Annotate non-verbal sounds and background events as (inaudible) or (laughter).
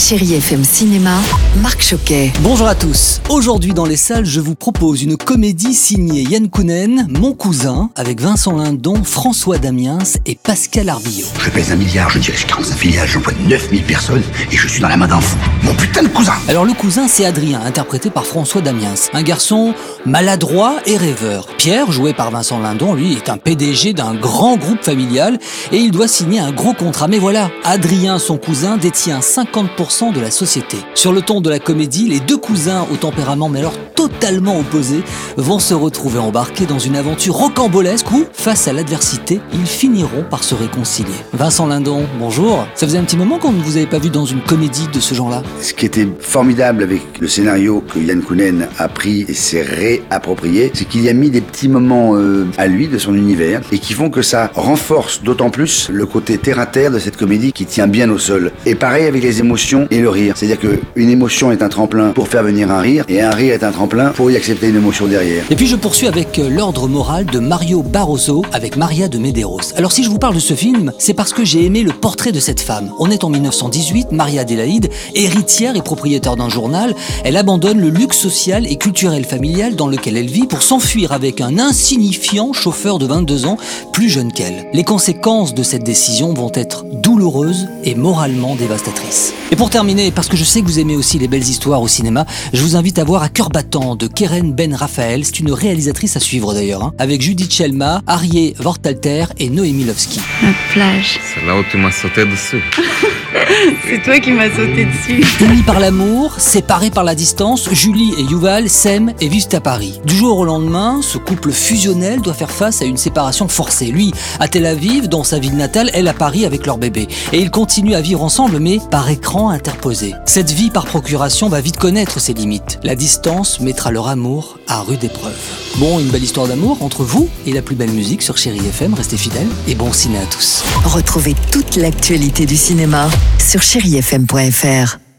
Chéri FM Cinéma, Marc Choquet. Bonjour à tous. Aujourd'hui dans les salles, je vous propose une comédie signée Yann Kounen, Mon cousin, avec Vincent Lindon, François Damiens et Pascal Arbillot. Je pèse un milliard, je dirige 45 filiales, j'emploie 9000 personnes et je suis dans la main d'un fou. Mon putain de cousin Alors le cousin, c'est Adrien, interprété par François Damiens. Un garçon maladroit et rêveur. Pierre, joué par Vincent Lindon, lui, est un PDG d'un grand groupe familial et il doit signer un gros contrat. Mais voilà, Adrien, son cousin, détient 50% de la société. Sur le ton de la comédie, les deux cousins au tempérament mais alors totalement opposés vont se retrouver embarqués dans une aventure rocambolesque où, face à l'adversité, ils finiront par se réconcilier. Vincent Lindon, bonjour. Ça faisait un petit moment qu'on ne vous avait pas vu dans une comédie de ce genre-là. Ce qui était formidable avec le scénario que Yann Kounen a pris et s'est réapproprié, c'est qu'il y a mis des petits moments euh, à lui, de son univers, et qui font que ça renforce d'autant plus le côté terre-à-terre de cette comédie qui tient bien au sol. Et pareil avec les émotions et le rire. C'est-à-dire qu'une émotion est un tremplin pour faire venir un rire, et un rire est un tremplin pour y accepter une émotion derrière. Et puis je poursuis avec euh, l'ordre moral de Mario Barroso avec Maria de Medeiros. Alors si je vous parle de ce film, c'est parce que j'ai aimé le portrait de cette femme. On est en 1918, Maria Adélaïde, héritière et propriétaire d'un journal, elle abandonne le luxe social et culturel familial dans lequel elle vit pour s'enfuir avec un insignifiant chauffeur de 22 ans, plus jeune qu'elle. Les conséquences de cette décision vont être douloureuses et moralement dévastatrices. Et pour terminer, parce que je sais que vous aimez aussi les belles histoires au cinéma, je vous invite à voir À cœur battant de Keren Ben Raphaël. C'est une réalisatrice à suivre d'ailleurs, hein, avec Judith Chelma, Arié Vortalter et Noémie Lovski. La plage. C'est là où tu m'as sauté dessus. (laughs) C'est toi qui m'as sauté dessus. Unis par l'amour, séparés par la distance, Julie et Yuval s'aiment et vivent à Paris. Du jour au lendemain, ce couple fusionnel doit faire face à une séparation forcée. Lui à Tel Aviv, dans sa ville natale, elle à Paris avec leur bébé. Et ils continuent à vivre ensemble, mais par écran interposé. Cette vie par procuration va vite connaître ses limites. La distance mettra leur amour à rude épreuve. Bon, une belle histoire d'amour entre vous et la plus belle musique sur Chéri FM. Restez fidèles et bon ciné à tous. Retrouvez toute l'actualité du cinéma sur chérifm.fr.